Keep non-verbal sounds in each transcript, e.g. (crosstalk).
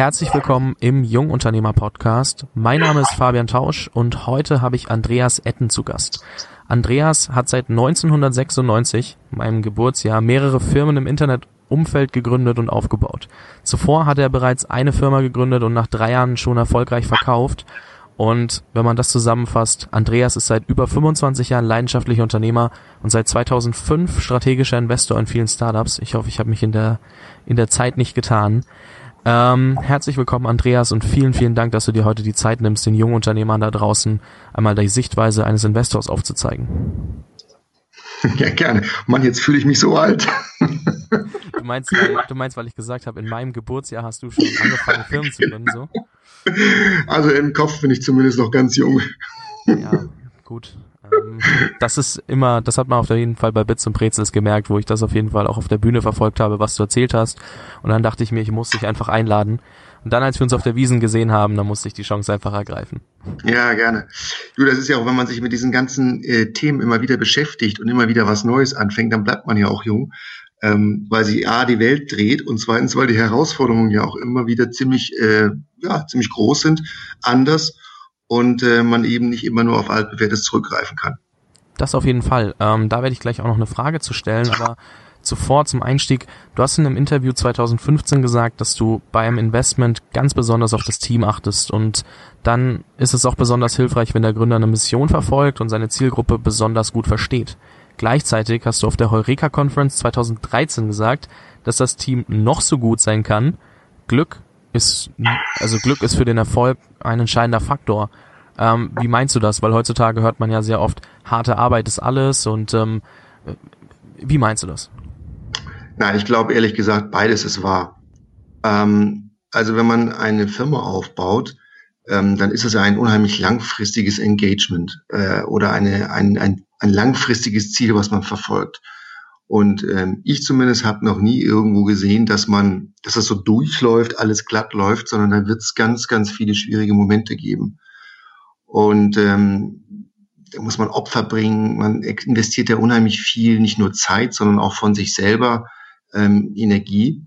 herzlich willkommen im Jungunternehmer Podcast. Mein Name ist Fabian Tausch und heute habe ich Andreas Etten zu Gast. Andreas hat seit 1996, meinem Geburtsjahr, mehrere Firmen im Internetumfeld gegründet und aufgebaut. Zuvor hat er bereits eine Firma gegründet und nach drei Jahren schon erfolgreich verkauft. Und wenn man das zusammenfasst, Andreas ist seit über 25 Jahren leidenschaftlicher Unternehmer und seit 2005 strategischer Investor in vielen Startups. Ich hoffe, ich habe mich in der, in der Zeit nicht getan. Ähm, herzlich willkommen, Andreas, und vielen, vielen Dank, dass du dir heute die Zeit nimmst, den jungen Unternehmern da draußen einmal die Sichtweise eines Investors aufzuzeigen. (laughs) Ja, gerne. Mann, jetzt fühle ich mich so alt. (laughs) Du meinst, weil, du meinst, weil ich gesagt habe, in meinem Geburtsjahr hast du schon angefangen, Firmen zu gründen, so? Also im Kopf bin ich zumindest noch ganz jung. Ja, gut. Das ist immer, das hat man auf jeden Fall bei Bits und Brezels gemerkt, wo ich das auf jeden Fall auch auf der Bühne verfolgt habe, was du erzählt hast. Und dann dachte ich mir, ich muss dich einfach einladen. Und dann, als wir uns auf der Wiesen gesehen haben, dann musste ich die Chance einfach ergreifen. Ja, gerne. Du, das ist ja auch, wenn man sich mit diesen ganzen äh, Themen immer wieder beschäftigt und immer wieder was Neues anfängt, dann bleibt man ja auch jung ähm, weil sie A, die Welt dreht und zweitens, weil die Herausforderungen ja auch immer wieder ziemlich, äh, ja, ziemlich groß sind, anders und äh, man eben nicht immer nur auf altbewährtes zurückgreifen kann. Das auf jeden Fall. Ähm, da werde ich gleich auch noch eine Frage zu stellen, aber zuvor zum Einstieg, du hast in einem Interview 2015 gesagt, dass du beim Investment ganz besonders auf das Team achtest und dann ist es auch besonders hilfreich, wenn der Gründer eine Mission verfolgt und seine Zielgruppe besonders gut versteht. Gleichzeitig hast du auf der Heureka Conference 2013 gesagt, dass das Team noch so gut sein kann. Glück ist, also Glück ist für den Erfolg ein entscheidender Faktor. Ähm, wie meinst du das? Weil heutzutage hört man ja sehr oft, harte Arbeit ist alles und ähm, wie meinst du das? Nein, ich glaube ehrlich gesagt, beides ist wahr. Ähm, also wenn man eine Firma aufbaut, ähm, dann ist es ein unheimlich langfristiges Engagement äh, oder eine, ein, ein ein langfristiges Ziel, was man verfolgt. Und ähm, ich zumindest habe noch nie irgendwo gesehen, dass man, dass das so durchläuft, alles glatt läuft, sondern da wird es ganz, ganz viele schwierige Momente geben. Und ähm, da muss man Opfer bringen, man investiert ja unheimlich viel, nicht nur Zeit, sondern auch von sich selber ähm, Energie.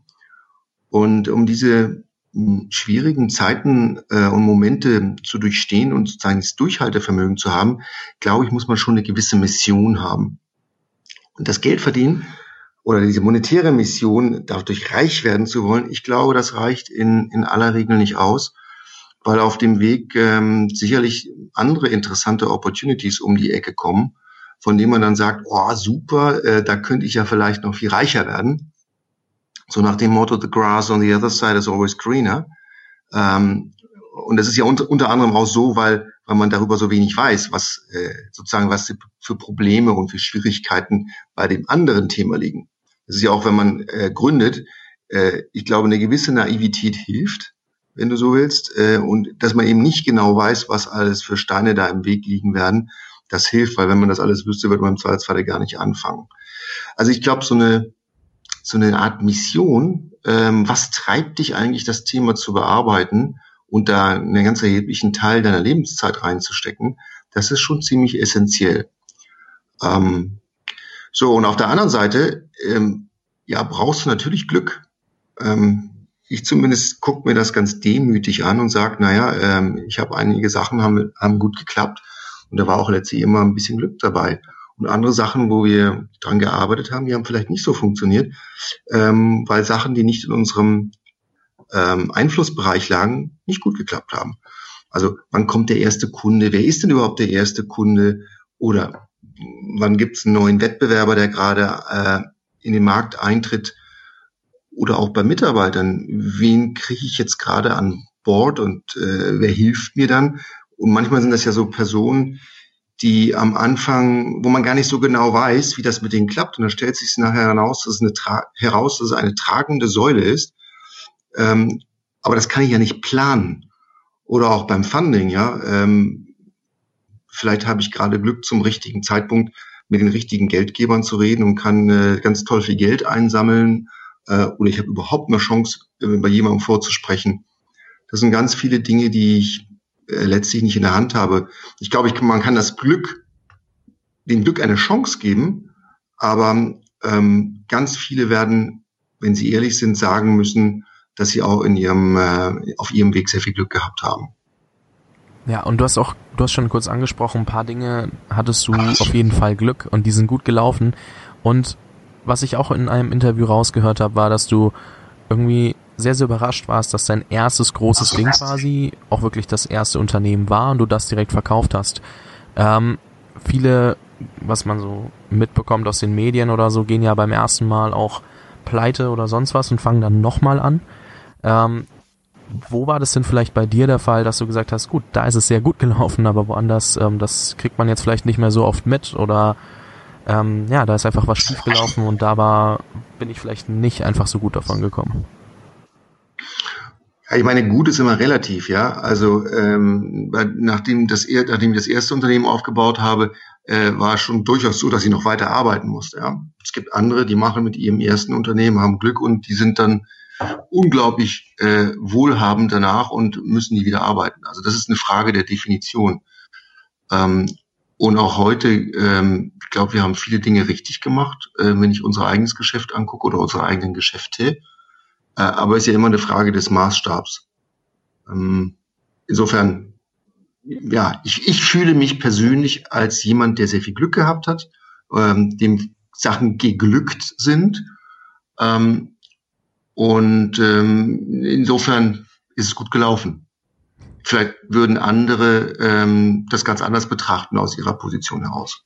Und um diese schwierigen Zeiten äh, und Momente zu durchstehen und sozusagen das Durchhaltevermögen zu haben, glaube ich, muss man schon eine gewisse Mission haben. Und das Geld verdienen oder diese monetäre Mission, dadurch reich werden zu wollen, ich glaube, das reicht in, in aller Regel nicht aus, weil auf dem Weg ähm, sicherlich andere interessante Opportunities um die Ecke kommen, von denen man dann sagt, oh super, äh, da könnte ich ja vielleicht noch viel reicher werden. So nach dem Motto, the grass on the other side is always greener. Ähm, und das ist ja unter, unter anderem auch so, weil, weil man darüber so wenig weiß, was äh, sozusagen was für Probleme und für Schwierigkeiten bei dem anderen Thema liegen. Das ist ja auch, wenn man äh, gründet, äh, ich glaube, eine gewisse Naivität hilft, wenn du so willst, äh, und dass man eben nicht genau weiß, was alles für Steine da im Weg liegen werden. Das hilft, weil wenn man das alles wüsste, würde man im Zweifelsfall gar nicht anfangen. Also ich glaube, so eine so eine Art Mission. Ähm, was treibt dich eigentlich, das Thema zu bearbeiten und da einen ganz erheblichen Teil deiner Lebenszeit reinzustecken? Das ist schon ziemlich essentiell. Ähm, so, und auf der anderen Seite, ähm, ja, brauchst du natürlich Glück. Ähm, ich zumindest gucke mir das ganz demütig an und sage, naja, ähm, ich habe einige Sachen haben, haben gut geklappt und da war auch letztlich immer ein bisschen Glück dabei. Und andere Sachen, wo wir dran gearbeitet haben, die haben vielleicht nicht so funktioniert, ähm, weil Sachen, die nicht in unserem ähm, Einflussbereich lagen, nicht gut geklappt haben. Also wann kommt der erste Kunde? Wer ist denn überhaupt der erste Kunde? Oder wann gibt es einen neuen Wettbewerber, der gerade äh, in den Markt eintritt? Oder auch bei Mitarbeitern, wen kriege ich jetzt gerade an Bord und äh, wer hilft mir dann? Und manchmal sind das ja so Personen, die am Anfang, wo man gar nicht so genau weiß, wie das mit denen klappt. Und dann stellt sich nachher heraus, dass es eine, heraus, dass es eine tragende Säule ist. Ähm, aber das kann ich ja nicht planen. Oder auch beim Funding, ja. Ähm, vielleicht habe ich gerade Glück zum richtigen Zeitpunkt mit den richtigen Geldgebern zu reden und kann äh, ganz toll viel Geld einsammeln. Äh, oder ich habe überhaupt eine Chance, äh, bei jemandem vorzusprechen. Das sind ganz viele Dinge, die ich äh, letztlich nicht in der Hand habe. Ich glaube, ich, man kann das Glück, dem Glück eine Chance geben, aber ähm, ganz viele werden, wenn sie ehrlich sind, sagen müssen, dass sie auch in ihrem, äh, auf ihrem Weg sehr viel Glück gehabt haben. Ja, und du hast auch, du hast schon kurz angesprochen, ein paar Dinge hattest du auf jeden Fall Glück und die sind gut gelaufen. Und was ich auch in einem Interview rausgehört habe, war, dass du irgendwie sehr, sehr überrascht warst, dass dein erstes großes Ding quasi auch wirklich das erste Unternehmen war und du das direkt verkauft hast. Ähm, viele, was man so mitbekommt aus den Medien oder so, gehen ja beim ersten Mal auch pleite oder sonst was und fangen dann nochmal an. Ähm, wo war das denn vielleicht bei dir der Fall, dass du gesagt hast, gut, da ist es sehr gut gelaufen, aber woanders, ähm, das kriegt man jetzt vielleicht nicht mehr so oft mit oder ähm, ja, da ist einfach was schief gelaufen und da war, bin ich vielleicht nicht einfach so gut davon gekommen. Ja, ich meine, gut ist immer relativ, ja. Also ähm, nachdem, das, nachdem ich das erste Unternehmen aufgebaut habe, äh, war schon durchaus so, dass ich noch weiter arbeiten musste. Ja. Es gibt andere, die machen mit ihrem ersten Unternehmen, haben Glück und die sind dann unglaublich äh, wohlhabend danach und müssen nie wieder arbeiten. Also das ist eine Frage der Definition. Ähm, und auch heute, ähm, ich glaube, wir haben viele Dinge richtig gemacht, äh, wenn ich unser eigenes Geschäft angucke oder unsere eigenen Geschäfte. Äh, aber es ist ja immer eine Frage des Maßstabs. Ähm, insofern, ja, ich, ich fühle mich persönlich als jemand, der sehr viel Glück gehabt hat, ähm, dem Sachen geglückt sind. Ähm, und ähm, insofern ist es gut gelaufen. Vielleicht würden andere ähm, das ganz anders betrachten aus ihrer Position heraus.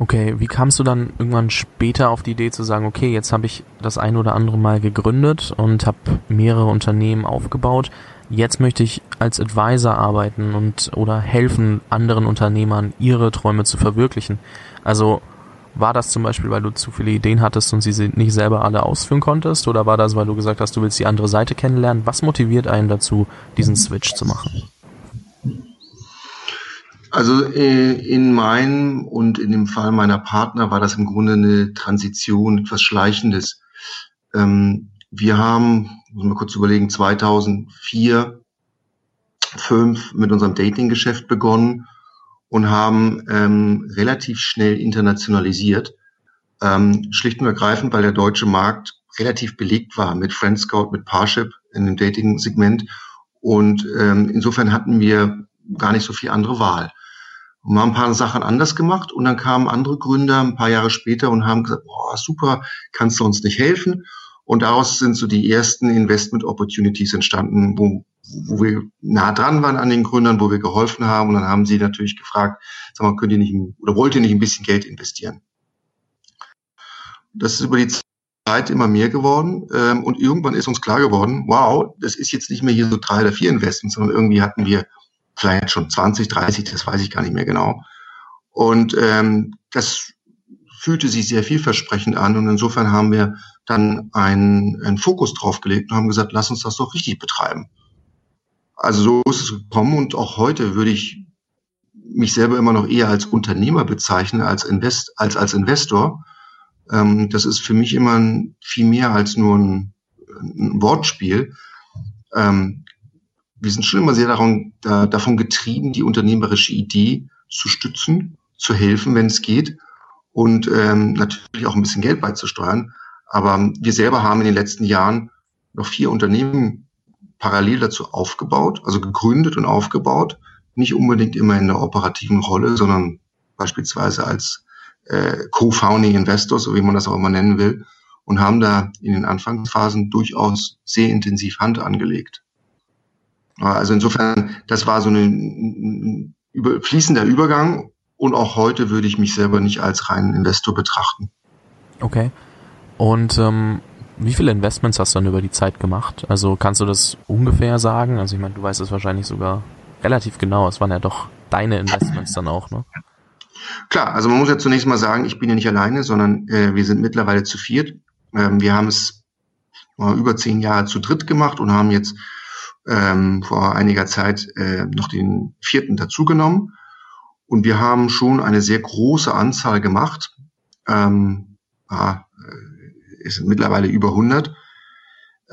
Okay, wie kamst du dann irgendwann später auf die Idee zu sagen, okay, jetzt habe ich das ein oder andere Mal gegründet und habe mehrere Unternehmen aufgebaut. Jetzt möchte ich als Advisor arbeiten und oder helfen anderen Unternehmern ihre Träume zu verwirklichen. Also war das zum Beispiel, weil du zu viele Ideen hattest und sie nicht selber alle ausführen konntest? Oder war das, weil du gesagt hast, du willst die andere Seite kennenlernen? Was motiviert einen dazu, diesen Switch zu machen? Also äh, in meinem und in dem Fall meiner Partner war das im Grunde eine Transition, etwas Schleichendes. Ähm, wir haben, muss mal kurz überlegen, 2004, 5 mit unserem Dating-Geschäft begonnen und haben ähm, relativ schnell internationalisiert. Ähm, schlicht und ergreifend, weil der deutsche Markt relativ belegt war mit Friendscout, mit Parship in dem Dating-Segment. Und ähm, insofern hatten wir gar nicht so viel andere Wahl. Und wir haben ein paar Sachen anders gemacht und dann kamen andere Gründer ein paar Jahre später und haben gesagt, boah, super, kannst du uns nicht helfen? Und daraus sind so die ersten Investment Opportunities entstanden, wo, wo wir nah dran waren an den Gründern, wo wir geholfen haben. Und dann haben sie natürlich gefragt, sag mal, könnt ihr nicht oder wollt ihr nicht ein bisschen Geld investieren? Das ist über die Zeit immer mehr geworden. Ähm, und irgendwann ist uns klar geworden, wow, das ist jetzt nicht mehr hier so drei oder vier Investments, sondern irgendwie hatten wir vielleicht schon 20, 30, das weiß ich gar nicht mehr genau. Und ähm, das fühlte sich sehr vielversprechend an und insofern haben wir dann einen, einen Fokus drauf gelegt und haben gesagt, lass uns das doch richtig betreiben. Also so ist es gekommen und auch heute würde ich mich selber immer noch eher als Unternehmer bezeichnen als, Invest, als als Investor. Ähm, das ist für mich immer viel mehr als nur ein, ein Wortspiel. Ähm, wir sind schon immer sehr daran, da, davon getrieben, die unternehmerische Idee zu stützen, zu helfen, wenn es geht und ähm, natürlich auch ein bisschen Geld beizusteuern. Aber wir selber haben in den letzten Jahren noch vier Unternehmen parallel dazu aufgebaut, also gegründet und aufgebaut, nicht unbedingt immer in der operativen Rolle, sondern beispielsweise als äh, Co-Founding Investor, so wie man das auch immer nennen will, und haben da in den Anfangsphasen durchaus sehr intensiv Hand angelegt. Also insofern, das war so ein, ein fließender Übergang und auch heute würde ich mich selber nicht als reinen Investor betrachten. Okay. Und ähm, wie viele Investments hast du dann über die Zeit gemacht? Also kannst du das ungefähr sagen? Also ich meine, du weißt es wahrscheinlich sogar relativ genau. Es waren ja doch deine Investments dann auch, ne? Klar, also man muss ja zunächst mal sagen, ich bin ja nicht alleine, sondern äh, wir sind mittlerweile zu viert. Ähm, wir haben es äh, über zehn Jahre zu dritt gemacht und haben jetzt ähm, vor einiger Zeit äh, noch den vierten dazugenommen. Und wir haben schon eine sehr große Anzahl gemacht. Ähm, ja, äh, es sind mittlerweile über 100.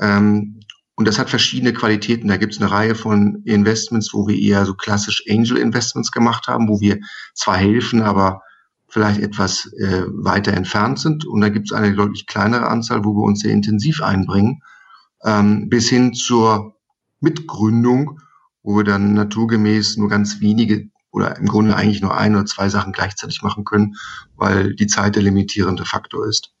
Ähm, und das hat verschiedene Qualitäten. Da gibt es eine Reihe von Investments, wo wir eher so klassisch Angel Investments gemacht haben, wo wir zwar helfen, aber vielleicht etwas äh, weiter entfernt sind. Und da gibt es eine deutlich kleinere Anzahl, wo wir uns sehr intensiv einbringen ähm, bis hin zur Mitgründung, wo wir dann naturgemäß nur ganz wenige oder im Grunde eigentlich nur ein oder zwei Sachen gleichzeitig machen können, weil die Zeit der limitierende Faktor ist.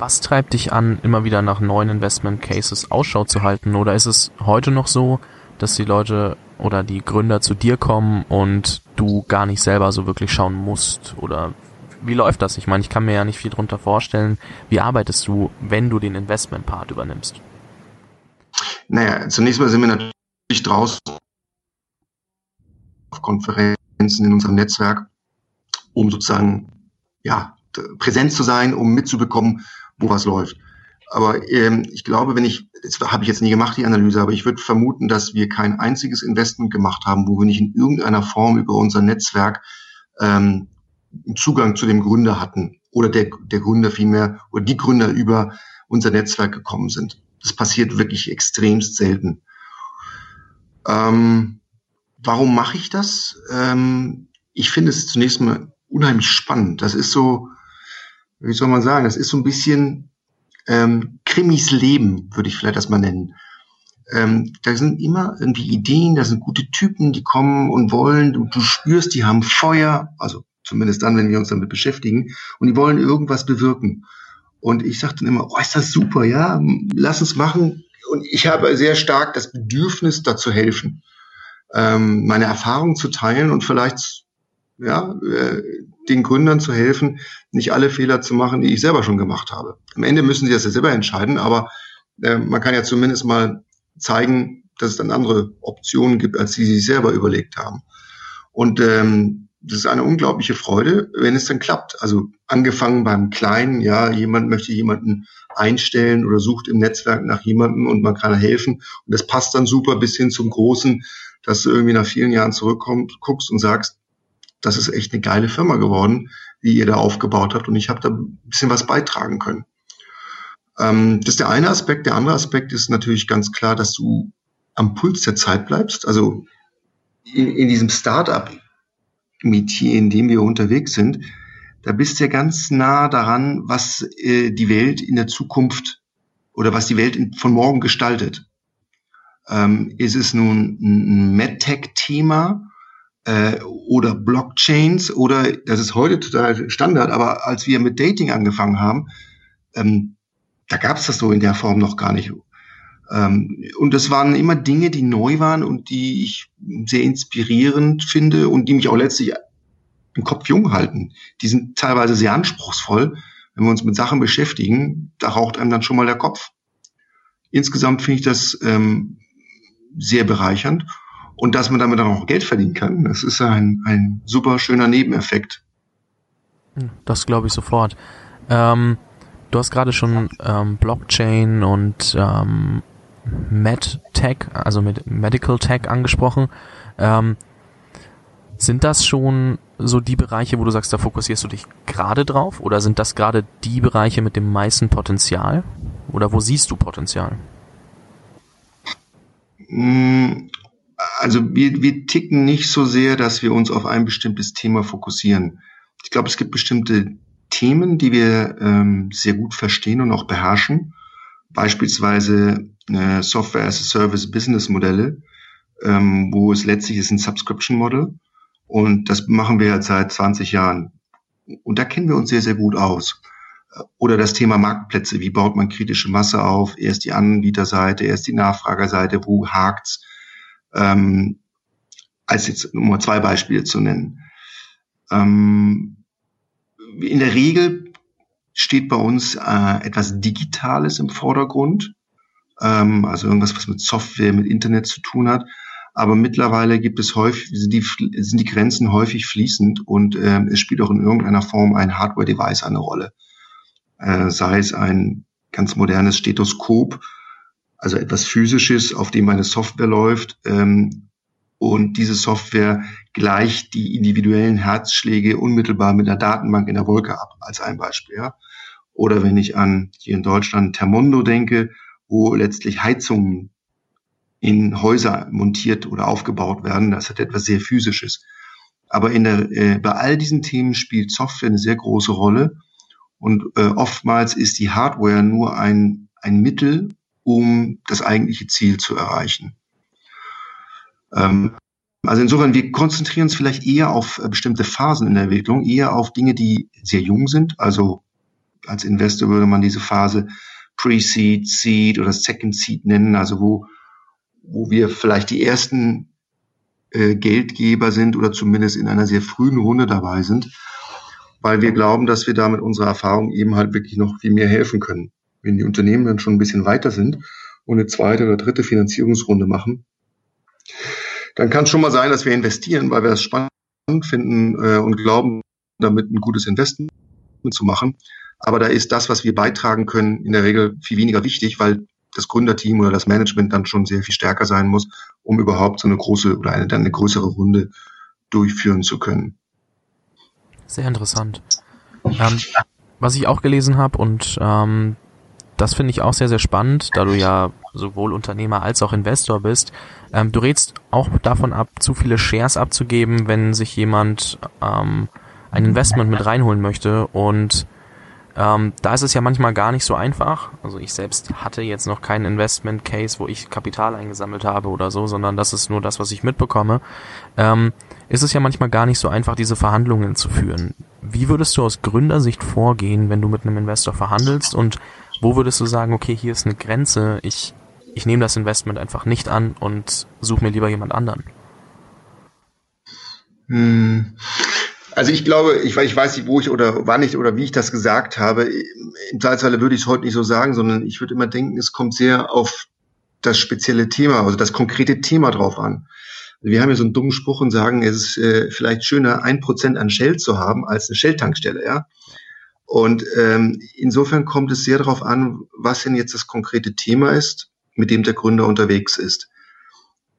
Was treibt dich an, immer wieder nach neuen Investment Cases Ausschau zu halten? Oder ist es heute noch so, dass die Leute oder die Gründer zu dir kommen und du gar nicht selber so wirklich schauen musst? Oder wie läuft das? Ich meine, ich kann mir ja nicht viel drunter vorstellen. Wie arbeitest du, wenn du den Investment-Part übernimmst? Naja, zunächst mal sind wir natürlich draußen auf Konferenzen in unserem Netzwerk, um sozusagen ja, präsent zu sein, um mitzubekommen, wo was läuft. Aber ähm, ich glaube, wenn ich, das habe ich jetzt nie gemacht, die Analyse, aber ich würde vermuten, dass wir kein einziges Investment gemacht haben, wo wir nicht in irgendeiner Form über unser Netzwerk ähm, Zugang zu dem Gründer hatten oder der, der Gründer vielmehr oder die Gründer über unser Netzwerk gekommen sind. Das passiert wirklich extremst selten. Ähm, Warum mache ich das? Ähm, ich finde es zunächst mal unheimlich spannend. Das ist so, wie soll man sagen, das ist so ein bisschen ähm, Krimis Leben, würde ich vielleicht das mal nennen. Ähm, da sind immer irgendwie Ideen, da sind gute Typen, die kommen und wollen, du, du spürst, die haben Feuer, also zumindest dann, wenn wir uns damit beschäftigen, und die wollen irgendwas bewirken. Und ich sage dann immer, oh, ist das super, ja, lass uns machen. Und ich habe sehr stark das Bedürfnis, da zu helfen ähm, meine Erfahrungen zu teilen und vielleicht ja, äh, den Gründern zu helfen, nicht alle Fehler zu machen, die ich selber schon gemacht habe. Am Ende müssen sie das ja selber entscheiden, aber äh, man kann ja zumindest mal zeigen, dass es dann andere Optionen gibt, als sie sich selber überlegt haben. Und ähm, das ist eine unglaubliche Freude, wenn es dann klappt. Also angefangen beim Kleinen, ja, jemand möchte jemanden einstellen oder sucht im Netzwerk nach jemandem und man kann helfen. Und das passt dann super bis hin zum Großen, dass du irgendwie nach vielen Jahren zurückkommst, guckst und sagst, das ist echt eine geile Firma geworden, die ihr da aufgebaut habt und ich habe da ein bisschen was beitragen können. Ähm, das ist der eine Aspekt. Der andere Aspekt ist natürlich ganz klar, dass du am Puls der Zeit bleibst. Also in, in diesem Startup-Metier, in dem wir unterwegs sind, da bist du ja ganz nah daran, was äh, die Welt in der Zukunft oder was die Welt in, von morgen gestaltet. Ähm, ist es nun ein MedTech-Thema äh, oder Blockchains oder das ist heute total Standard, aber als wir mit Dating angefangen haben, ähm, da gab es das so in der Form noch gar nicht. Ähm, und das waren immer Dinge, die neu waren und die ich sehr inspirierend finde und die mich auch letztlich im Kopf jung halten. Die sind teilweise sehr anspruchsvoll. Wenn wir uns mit Sachen beschäftigen, da raucht einem dann schon mal der Kopf. Insgesamt finde ich das ähm, sehr bereichernd. Und dass man damit dann auch Geld verdienen kann, das ist ein, ein super schöner Nebeneffekt. Hm, das glaube ich sofort. Ähm, du hast gerade schon ähm, Blockchain und ähm, MedTech, also mit Medical Tech angesprochen. Ähm, sind das schon so die Bereiche, wo du sagst, da fokussierst du dich gerade drauf? Oder sind das gerade die Bereiche mit dem meisten Potenzial? Oder wo siehst du Potenzial? Also wir, wir ticken nicht so sehr, dass wir uns auf ein bestimmtes Thema fokussieren. Ich glaube, es gibt bestimmte Themen, die wir ähm, sehr gut verstehen und auch beherrschen. Beispielsweise äh, Software as a Service Business Modelle, ähm, wo es letztlich ist ein Subscription Model. Und das machen wir jetzt seit 20 Jahren. Und da kennen wir uns sehr, sehr gut aus. Oder das Thema Marktplätze. Wie baut man kritische Masse auf? Erst die Anbieterseite, erst die Nachfragerseite. Wo hakt's? Ähm, als jetzt nur zwei Beispiele zu nennen. Ähm, in der Regel steht bei uns äh, etwas Digitales im Vordergrund. Ähm, also irgendwas, was mit Software, mit Internet zu tun hat. Aber mittlerweile gibt es häufig, sind die, sind die Grenzen häufig fließend und ähm, es spielt auch in irgendeiner Form ein Hardware-Device eine Rolle äh, sei es ein ganz modernes Stethoskop, also etwas Physisches, auf dem eine Software läuft ähm, und diese Software gleicht die individuellen Herzschläge unmittelbar mit der Datenbank in der Wolke ab, als ein Beispiel. Ja. Oder wenn ich an hier in Deutschland Termondo denke, wo letztlich Heizungen in Häuser montiert oder aufgebaut werden, das hat etwas sehr Physisches. Aber in der, äh, bei all diesen Themen spielt Software eine sehr große Rolle und äh, oftmals ist die Hardware nur ein, ein Mittel, um das eigentliche Ziel zu erreichen. Ähm, also insofern, wir konzentrieren uns vielleicht eher auf äh, bestimmte Phasen in der Entwicklung, eher auf Dinge, die sehr jung sind. Also als Investor würde man diese Phase Pre-Seed, Seed oder Second Seed nennen, also wo, wo wir vielleicht die ersten äh, Geldgeber sind oder zumindest in einer sehr frühen Runde dabei sind, weil wir glauben, dass wir da mit unserer Erfahrung eben halt wirklich noch viel mehr helfen können. Wenn die Unternehmen dann schon ein bisschen weiter sind und eine zweite oder dritte Finanzierungsrunde machen, dann kann es schon mal sein, dass wir investieren, weil wir es spannend finden äh, und glauben, damit ein gutes Investment zu machen. Aber da ist das, was wir beitragen können, in der Regel viel weniger wichtig, weil das Gründerteam oder das Management dann schon sehr viel stärker sein muss, um überhaupt so eine große oder eine, dann eine größere Runde durchführen zu können. Sehr interessant. Ähm, was ich auch gelesen habe und ähm, das finde ich auch sehr, sehr spannend, da du ja sowohl Unternehmer als auch Investor bist. Ähm, du rätst auch davon ab, zu viele Shares abzugeben, wenn sich jemand ähm, ein Investment mit reinholen möchte und ähm, da ist es ja manchmal gar nicht so einfach. Also ich selbst hatte jetzt noch keinen Investment Case, wo ich Kapital eingesammelt habe oder so, sondern das ist nur das, was ich mitbekomme. Ähm, ist es ja manchmal gar nicht so einfach, diese Verhandlungen zu führen. Wie würdest du aus Gründersicht vorgehen, wenn du mit einem Investor verhandelst und wo würdest du sagen, okay, hier ist eine Grenze, ich, ich nehme das Investment einfach nicht an und suche mir lieber jemand anderen? Hm. Also ich glaube, ich, ich weiß nicht, wo ich oder wann ich oder wie ich das gesagt habe. Im Zweifelsfalle würde ich es heute nicht so sagen, sondern ich würde immer denken, es kommt sehr auf das spezielle Thema, also das konkrete Thema drauf an. Wir haben ja so einen dummen Spruch und sagen, es ist äh, vielleicht schöner, ein Prozent an Shell zu haben als eine Shell-Tankstelle, ja. Und ähm, insofern kommt es sehr darauf an, was denn jetzt das konkrete Thema ist, mit dem der Gründer unterwegs ist.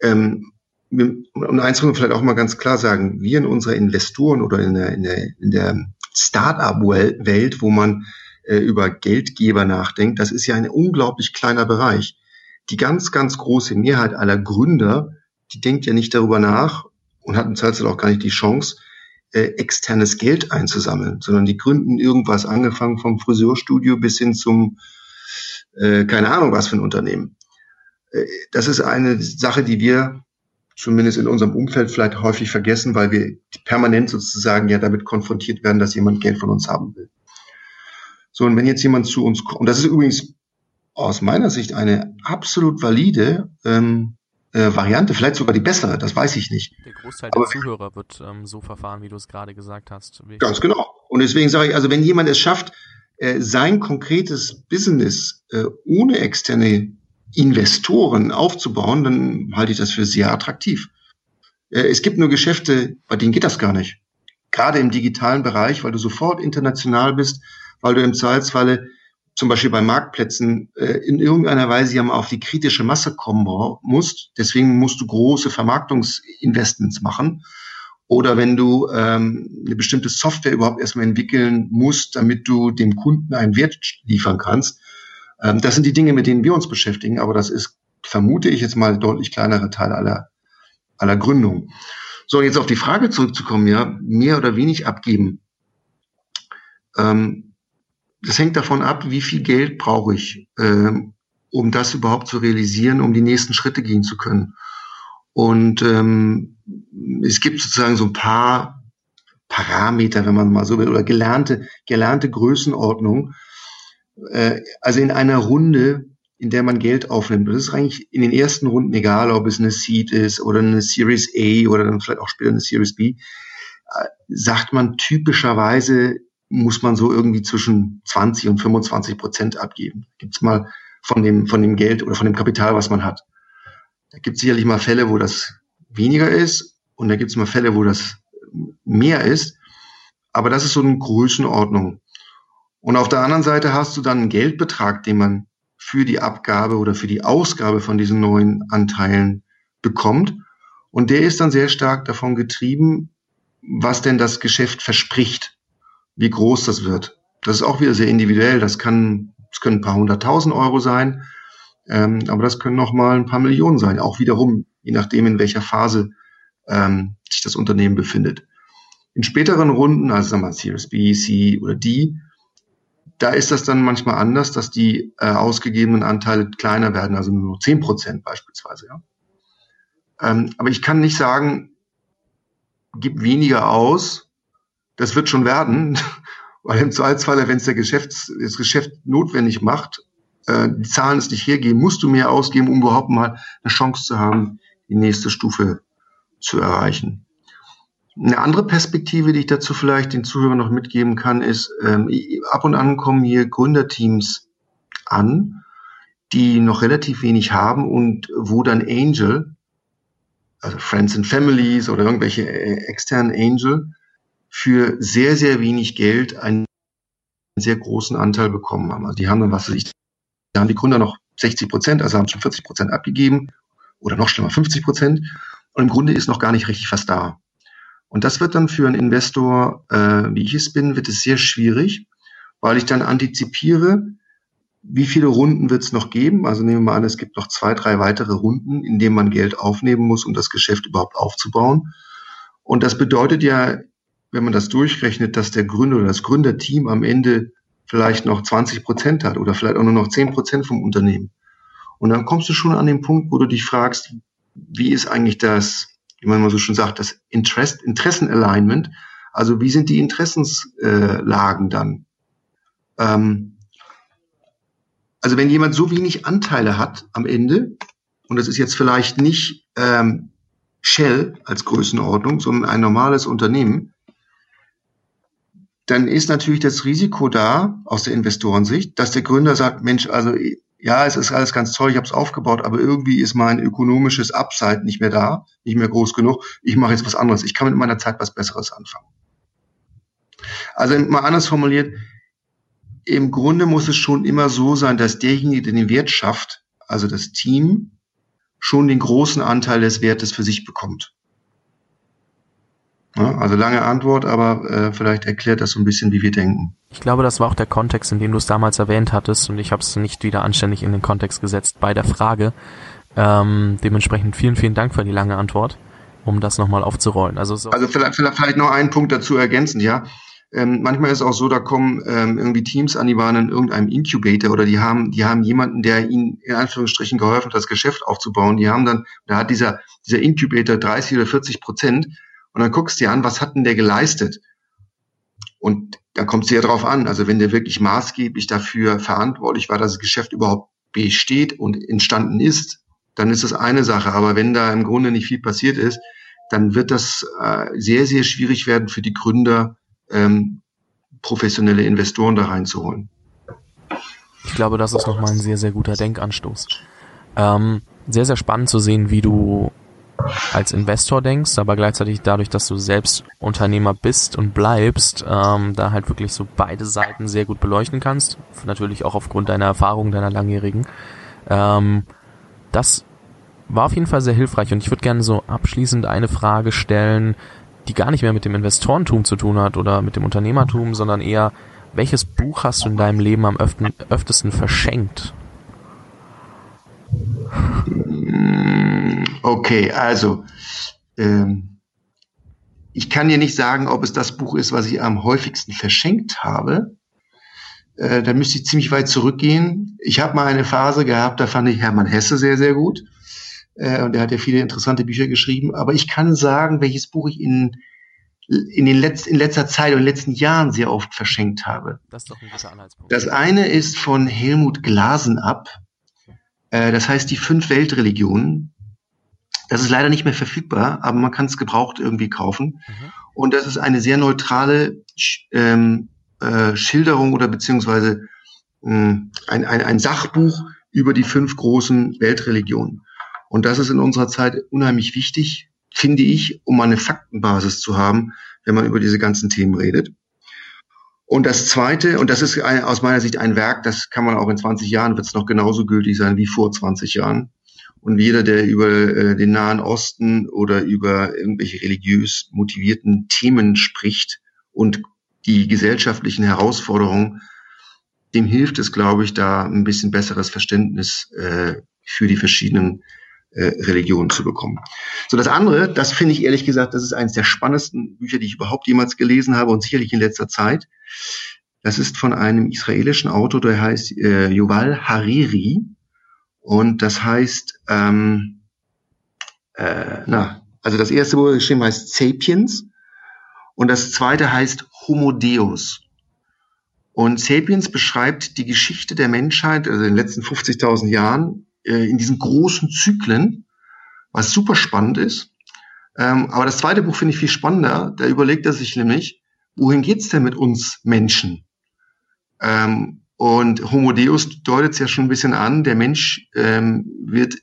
Ähm, und eins muss man vielleicht auch mal ganz klar sagen, wir in unserer Investoren oder in der, in der, in der Start-up-Welt, wo man äh, über Geldgeber nachdenkt, das ist ja ein unglaublich kleiner Bereich. Die ganz, ganz große Mehrheit aller Gründer, die denkt ja nicht darüber nach und hat im Zweifel auch gar nicht die Chance, äh, externes Geld einzusammeln, sondern die gründen irgendwas, angefangen vom Friseurstudio bis hin zum, äh, keine Ahnung was für ein Unternehmen. Äh, das ist eine Sache, die wir zumindest in unserem Umfeld vielleicht häufig vergessen, weil wir permanent sozusagen ja damit konfrontiert werden, dass jemand Geld von uns haben will. So, und wenn jetzt jemand zu uns kommt, und das ist übrigens aus meiner Sicht eine absolut valide ähm, äh, Variante, vielleicht sogar die bessere, das weiß ich nicht. Der Großteil der Zuhörer wird ähm, so verfahren, wie du es gerade gesagt hast. Ganz genau. Und deswegen sage ich, also wenn jemand es schafft, äh, sein konkretes Business äh, ohne externe Investoren aufzubauen, dann halte ich das für sehr attraktiv. Äh, es gibt nur Geschäfte, bei denen geht das gar nicht. Gerade im digitalen Bereich, weil du sofort international bist, weil du im Zweifelsfalle zum Beispiel bei Marktplätzen äh, in irgendeiner Weise ja mal auf die kritische Masse kommen musst. Deswegen musst du große Vermarktungsinvestments machen. Oder wenn du ähm, eine bestimmte Software überhaupt erstmal entwickeln musst, damit du dem Kunden einen Wert liefern kannst, ähm, das sind die Dinge, mit denen wir uns beschäftigen, aber das ist, vermute ich jetzt mal, deutlich kleinere Teil aller, aller Gründungen. So, jetzt auf die Frage zurückzukommen, ja, mehr oder wenig abgeben. Ähm, das hängt davon ab, wie viel Geld brauche ich, ähm, um das überhaupt zu realisieren, um die nächsten Schritte gehen zu können. Und ähm, es gibt sozusagen so ein paar Parameter, wenn man mal so will, oder gelernte, gelernte Größenordnung, äh, also in einer Runde, in der man Geld aufnimmt. Das ist eigentlich in den ersten Runden egal, ob es eine Seed ist oder eine Series A oder dann vielleicht auch später eine Series B, äh, sagt man typischerweise muss man so irgendwie zwischen 20 und 25 Prozent abgeben. Gibt's mal von dem, von dem Geld oder von dem Kapital, was man hat. Da gibt es sicherlich mal Fälle, wo das weniger ist und da gibt es mal Fälle, wo das mehr ist. Aber das ist so eine Größenordnung. Und auf der anderen Seite hast du dann einen Geldbetrag, den man für die Abgabe oder für die Ausgabe von diesen neuen Anteilen bekommt. Und der ist dann sehr stark davon getrieben, was denn das Geschäft verspricht, wie groß das wird. Das ist auch wieder sehr individuell. Das kann, das können ein paar hunderttausend Euro sein, ähm, aber das können noch mal ein paar Millionen sein. Auch wiederum, je nachdem, in welcher Phase ähm, sich das Unternehmen befindet. In späteren Runden, also sagen wir mal Series B, C oder D, da ist das dann manchmal anders, dass die äh, ausgegebenen Anteile kleiner werden, also nur zehn Prozent beispielsweise. Ja? Ähm, aber ich kann nicht sagen, gib weniger aus, das wird schon werden, (laughs) weil im Zweifelsfall, wenn es der Geschäfts-, das Geschäft notwendig macht, äh, die Zahlen es nicht hergeben, musst du mehr ausgeben, um überhaupt mal eine Chance zu haben, die nächste Stufe zu erreichen. Eine andere Perspektive, die ich dazu vielleicht den Zuhörern noch mitgeben kann, ist, ähm, ab und an kommen hier Gründerteams an, die noch relativ wenig haben und wo dann Angel, also Friends and Families oder irgendwelche äh, externen Angel, für sehr, sehr wenig Geld einen sehr großen Anteil bekommen haben. Also die haben dann, was weiß ich, da haben die Gründer noch 60 Prozent, also haben schon 40 Prozent abgegeben oder noch schlimmer 50 Prozent. Und im Grunde ist noch gar nicht richtig was da. Und das wird dann für einen Investor, äh, wie ich es bin, wird es sehr schwierig, weil ich dann antizipiere, wie viele Runden wird es noch geben? Also nehmen wir mal an, es gibt noch zwei, drei weitere Runden, in denen man Geld aufnehmen muss, um das Geschäft überhaupt aufzubauen. Und das bedeutet ja, wenn man das durchrechnet, dass der Gründer oder das Gründerteam am Ende vielleicht noch 20 Prozent hat oder vielleicht auch nur noch 10 Prozent vom Unternehmen. Und dann kommst du schon an den Punkt, wo du dich fragst, wie ist eigentlich das, wie man mal so schon sagt, das Interest, Interessenalignment? Also wie sind die Interessenslagen dann? Ähm, also wenn jemand so wenig Anteile hat am Ende, und das ist jetzt vielleicht nicht ähm, Shell als Größenordnung, sondern ein normales Unternehmen, dann ist natürlich das Risiko da, aus der Investorensicht, dass der Gründer sagt, Mensch, also ja, es ist alles ganz toll, ich habe es aufgebaut, aber irgendwie ist mein ökonomisches Upside nicht mehr da, nicht mehr groß genug. Ich mache jetzt was anderes. Ich kann mit meiner Zeit was Besseres anfangen. Also mal anders formuliert, im Grunde muss es schon immer so sein, dass derjenige, der den Wert schafft, also das Team, schon den großen Anteil des Wertes für sich bekommt. Ja, also lange Antwort, aber äh, vielleicht erklärt das so ein bisschen, wie wir denken. Ich glaube, das war auch der Kontext, in dem du es damals erwähnt hattest und ich habe es nicht wieder anständig in den Kontext gesetzt bei der Frage. Ähm, dementsprechend vielen, vielen Dank für die lange Antwort, um das nochmal aufzurollen. Also, so also vielleicht, vielleicht noch einen Punkt dazu ergänzend, ja. Ähm, manchmal ist es auch so, da kommen ähm, irgendwie Teams an, die waren in irgendeinem Incubator oder die haben, die haben jemanden, der ihnen in Anführungsstrichen geholfen hat, das Geschäft aufzubauen. Die haben dann, da hat dieser, dieser Incubator 30 oder 40 Prozent und dann guckst du dir an, was hat denn der geleistet? Und da kommt es ja drauf an. Also wenn der wirklich maßgeblich dafür verantwortlich war, dass das Geschäft überhaupt besteht und entstanden ist, dann ist das eine Sache. Aber wenn da im Grunde nicht viel passiert ist, dann wird das äh, sehr, sehr schwierig werden für die Gründer, ähm, professionelle Investoren da reinzuholen. Ich glaube, das ist nochmal ein sehr, sehr guter Denkanstoß. Ähm, sehr, sehr spannend zu sehen, wie du als Investor denkst, aber gleichzeitig dadurch, dass du selbst Unternehmer bist und bleibst, ähm, da halt wirklich so beide Seiten sehr gut beleuchten kannst. Natürlich auch aufgrund deiner Erfahrung, deiner langjährigen. Ähm, das war auf jeden Fall sehr hilfreich und ich würde gerne so abschließend eine Frage stellen, die gar nicht mehr mit dem Investorentum zu tun hat oder mit dem Unternehmertum, sondern eher, welches Buch hast du in deinem Leben am öftesten verschenkt? (laughs) Okay, also ähm, ich kann dir nicht sagen, ob es das Buch ist, was ich am häufigsten verschenkt habe. Äh, da müsste ich ziemlich weit zurückgehen. Ich habe mal eine Phase gehabt, da fand ich Hermann Hesse sehr, sehr gut. Äh, und er hat ja viele interessante Bücher geschrieben. Aber ich kann sagen, welches Buch ich in, in, den Letz-, in letzter Zeit und in den letzten Jahren sehr oft verschenkt habe. Das ist doch ein guter Anhaltspunkt. Das eine ist von Helmut Glasen ab. Äh, das heißt die fünf Weltreligionen. Das ist leider nicht mehr verfügbar, aber man kann es gebraucht irgendwie kaufen. Mhm. Und das ist eine sehr neutrale ähm, äh, Schilderung oder beziehungsweise äh, ein, ein, ein Sachbuch über die fünf großen Weltreligionen. Und das ist in unserer Zeit unheimlich wichtig, finde ich, um eine Faktenbasis zu haben, wenn man über diese ganzen Themen redet. Und das Zweite, und das ist ein, aus meiner Sicht ein Werk, das kann man auch in 20 Jahren, wird es noch genauso gültig sein wie vor 20 Jahren. Und jeder, der über äh, den Nahen Osten oder über irgendwelche religiös motivierten Themen spricht und die gesellschaftlichen Herausforderungen, dem hilft es, glaube ich, da ein bisschen besseres Verständnis äh, für die verschiedenen äh, Religionen zu bekommen. So, das andere, das finde ich ehrlich gesagt, das ist eines der spannendsten Bücher, die ich überhaupt jemals gelesen habe und sicherlich in letzter Zeit. Das ist von einem israelischen Autor, der heißt äh, Yuval Hariri. Und das heißt, ähm, äh, na, also das erste, er geschrieben heißt Sapiens. Und das zweite heißt Homo Deus. Und Sapiens beschreibt die Geschichte der Menschheit, also in den letzten 50.000 Jahren, äh, in diesen großen Zyklen, was super spannend ist. Ähm, aber das zweite Buch finde ich viel spannender. Da überlegt er sich nämlich, wohin geht's denn mit uns Menschen? Ähm, und Homo Deus deutet es ja schon ein bisschen an. Der Mensch ähm, wird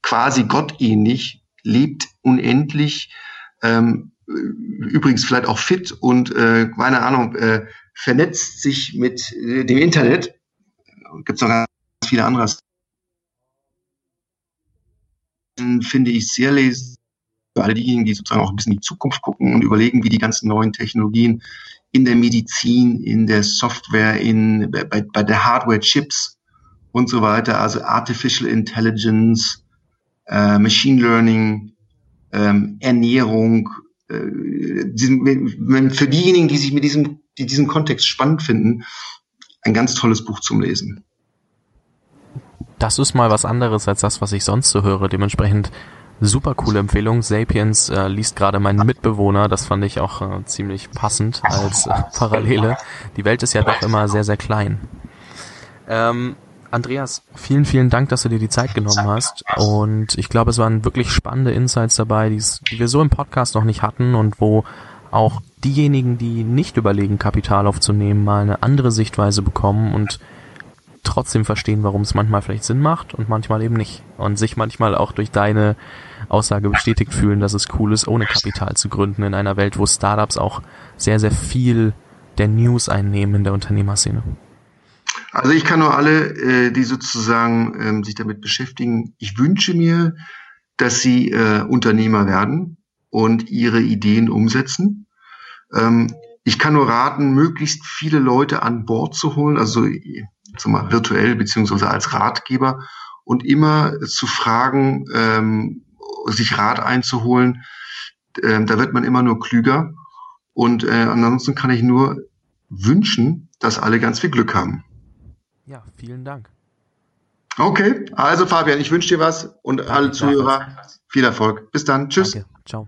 quasi gottähnlich, lebt unendlich, ähm, übrigens vielleicht auch fit und äh, keine Ahnung, äh, vernetzt sich mit äh, dem Internet. Gibt es noch ganz viele andere. Finde ich sehr lesen für alle diejenigen, die sozusagen auch ein bisschen in die Zukunft gucken und überlegen, wie die ganzen neuen Technologien in der Medizin, in der Software, in, bei, bei der Hardware-Chips und so weiter, also Artificial Intelligence, äh, Machine Learning, ähm, Ernährung, äh, diesen, für diejenigen, die sich mit diesem, die diesen Kontext spannend finden, ein ganz tolles Buch zum Lesen. Das ist mal was anderes als das, was ich sonst so höre. Dementsprechend Super coole Empfehlung. Sapiens äh, liest gerade mein Mitbewohner. Das fand ich auch äh, ziemlich passend als äh, (laughs) Parallele. Die Welt ist ja doch immer sehr, sehr klein. Ähm, Andreas, vielen, vielen Dank, dass du dir die Zeit genommen hast. Und ich glaube, es waren wirklich spannende Insights dabei, die wir so im Podcast noch nicht hatten und wo auch diejenigen, die nicht überlegen, Kapital aufzunehmen, mal eine andere Sichtweise bekommen und trotzdem verstehen, warum es manchmal vielleicht Sinn macht und manchmal eben nicht. Und sich manchmal auch durch deine Aussage bestätigt fühlen, dass es cool ist, ohne Kapital zu gründen in einer Welt, wo Startups auch sehr, sehr viel der News einnehmen in der Unternehmerszene. Also ich kann nur alle, äh, die sozusagen ähm, sich damit beschäftigen, ich wünsche mir, dass sie äh, Unternehmer werden und ihre Ideen umsetzen. Ähm, ich kann nur raten, möglichst viele Leute an Bord zu holen, also mal, virtuell beziehungsweise als Ratgeber und immer zu fragen, ähm, sich Rat einzuholen. Ähm, da wird man immer nur klüger. Und äh, ansonsten kann ich nur wünschen, dass alle ganz viel Glück haben. Ja, vielen Dank. Okay, also Fabian, ich wünsche dir was und alle Zuhörer viel Erfolg. Bis dann. Tschüss. Danke. Ciao.